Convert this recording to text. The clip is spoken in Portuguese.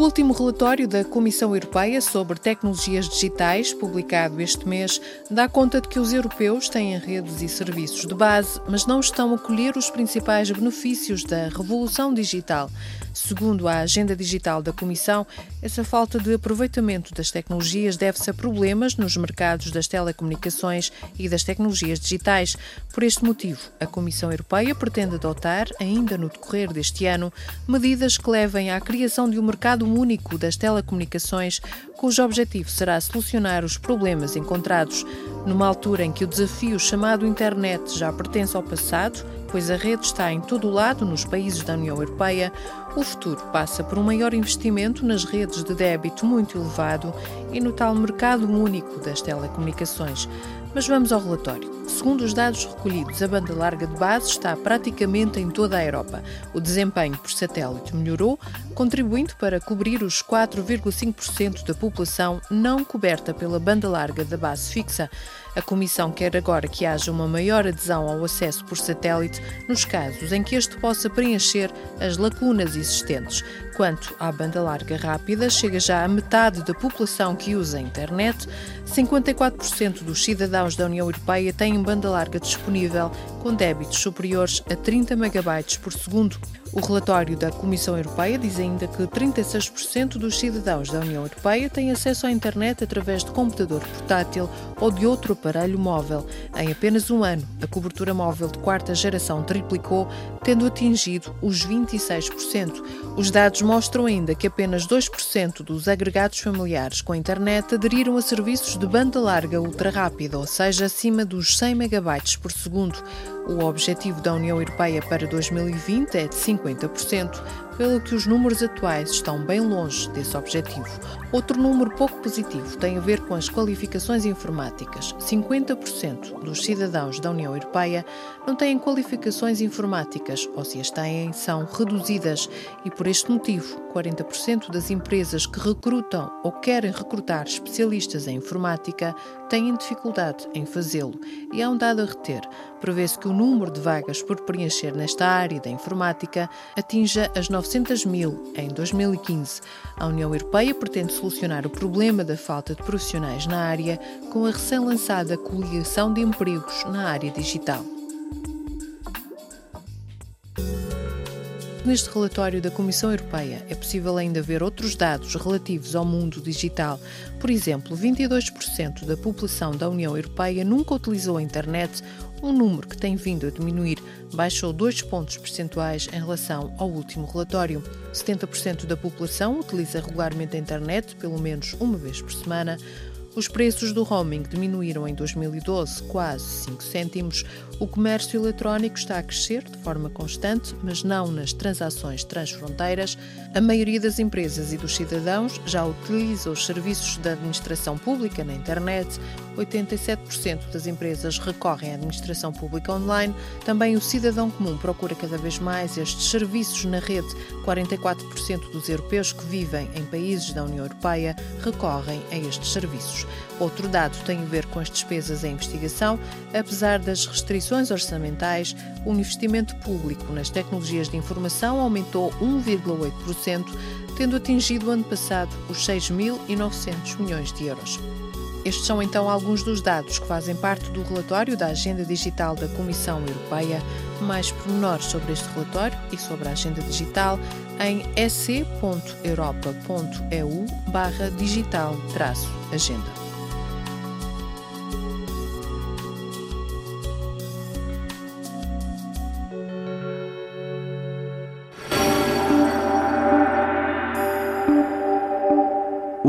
O último relatório da Comissão Europeia sobre tecnologias digitais, publicado este mês, dá conta de que os europeus têm redes e serviços de base, mas não estão a colher os principais benefícios da revolução digital. Segundo a agenda digital da Comissão, essa falta de aproveitamento das tecnologias deve-se a problemas nos mercados das telecomunicações e das tecnologias digitais. Por este motivo, a Comissão Europeia pretende adotar, ainda no decorrer deste ano, medidas que levem à criação de um mercado único das telecomunicações, cujo objetivo será solucionar os problemas encontrados numa altura em que o desafio chamado internet já pertence ao passado pois a rede está em todo o lado nos países da União Europeia, o futuro passa por um maior investimento nas redes de débito muito elevado e no tal mercado único das telecomunicações. Mas vamos ao relatório. Segundo os dados recolhidos, a banda larga de base está praticamente em toda a Europa. O desempenho por satélite melhorou, contribuindo para cobrir os 4,5% da população não coberta pela banda larga da base fixa. A Comissão quer agora que haja uma maior adesão ao acesso por satélite nos casos em que este possa preencher as lacunas existentes. Quanto à banda larga rápida, chega já a metade da população que usa a internet. 54% dos cidadãos da União Europeia têm banda larga disponível com débitos superiores a 30 megabytes por segundo. O relatório da Comissão Europeia diz ainda que 36% dos cidadãos da União Europeia têm acesso à internet através de computador portátil ou de outro aparelho móvel. Em apenas um ano, a cobertura móvel de quarta geração triplicou, tendo atingido os 26%. Os dados mostram ainda que apenas 2% dos agregados familiares com internet aderiram a serviços de banda larga ultra rápida, ou seja, acima dos 100 megabytes por segundo. O objetivo da União Europeia para 2020 é de 50%, pelo que os números atuais estão bem longe desse objetivo. Outro número pouco positivo tem a ver com as qualificações informáticas. 50% dos cidadãos da União Europeia não têm qualificações informáticas, ou se as têm, são reduzidas, e por este motivo, 40% das empresas que recrutam ou querem recrutar especialistas em informática têm dificuldade em fazê-lo. E há um dado a reter: prevê-se que o número de vagas por preencher nesta área da informática atinja as 900 900 mil em 2015. A União Europeia pretende solucionar o problema da falta de profissionais na área com a recém-lançada Coligação de Empregos na área digital. Neste relatório da Comissão Europeia é possível ainda ver outros dados relativos ao mundo digital. Por exemplo, 22% da população da União Europeia nunca utilizou a internet um número que tem vindo a diminuir, baixou 2 pontos percentuais em relação ao último relatório. 70% da população utiliza regularmente a internet, pelo menos uma vez por semana. Os preços do roaming diminuíram em 2012 quase 5 cêntimos. O comércio eletrónico está a crescer de forma constante, mas não nas transações transfronteiras. A maioria das empresas e dos cidadãos já utiliza os serviços da administração pública na internet. 87% das empresas recorrem à administração pública online. Também o cidadão comum procura cada vez mais estes serviços na rede. 44% dos europeus que vivem em países da União Europeia recorrem a estes serviços. Outro dado tem a ver com as despesas em investigação. Apesar das restrições orçamentais, o investimento público nas tecnologias de informação aumentou 1,8%, tendo atingido ano passado os 6.900 milhões de euros. Estes são então alguns dos dados que fazem parte do relatório da Agenda Digital da Comissão Europeia. Mais pormenores sobre este relatório e sobre a Agenda Digital em ec.europa.eu